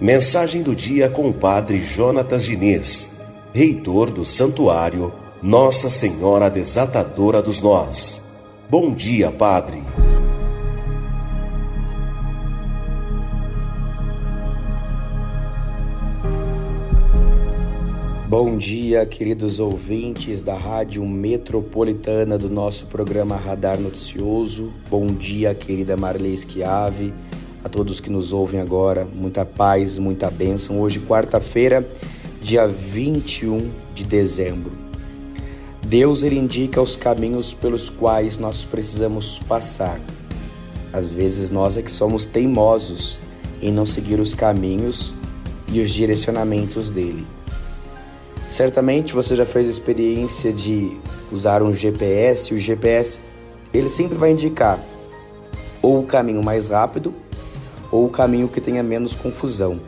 Mensagem do dia com o Padre Jonatas Diniz, reitor do Santuário Nossa Senhora Desatadora dos Nós. Bom dia, Padre. Bom dia, queridos ouvintes da Rádio Metropolitana do nosso programa Radar Noticioso. Bom dia, querida Marley Schiave a todos que nos ouvem agora, muita paz, muita bênção. Hoje, quarta-feira, dia 21 de dezembro. Deus ele indica os caminhos pelos quais nós precisamos passar. Às vezes nós é que somos teimosos em não seguir os caminhos e os direcionamentos dele. Certamente você já fez a experiência de usar um GPS, e o GPS ele sempre vai indicar ou o caminho mais rápido ou o caminho que tenha menos confusão.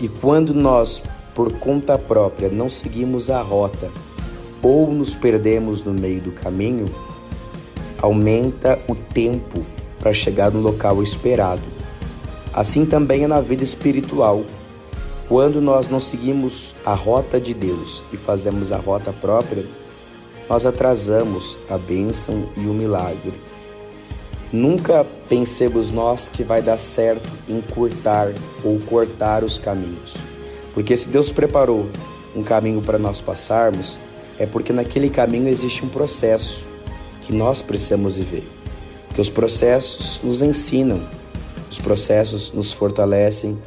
E quando nós, por conta própria, não seguimos a rota ou nos perdemos no meio do caminho, aumenta o tempo para chegar no local esperado. Assim também é na vida espiritual. Quando nós não seguimos a rota de Deus e fazemos a rota própria, nós atrasamos a bênção e o milagre. Nunca pensemos nós que vai dar certo encurtar ou cortar os caminhos. Porque se Deus preparou um caminho para nós passarmos, é porque naquele caminho existe um processo que nós precisamos viver. Que os processos nos ensinam, os processos nos fortalecem,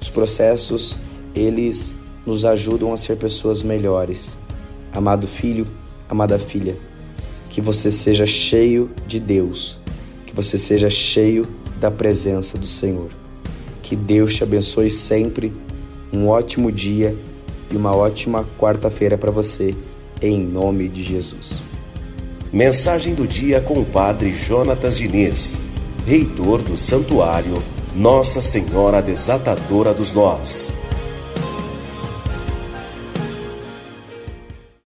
os processos eles nos ajudam a ser pessoas melhores. Amado filho, amada filha, que você seja cheio de Deus você seja cheio da presença do Senhor. Que Deus te abençoe sempre. Um ótimo dia e uma ótima quarta-feira para você, em nome de Jesus. Mensagem do dia com o Padre Jonatas Diniz, reitor do Santuário Nossa Senhora Desatadora dos Nós.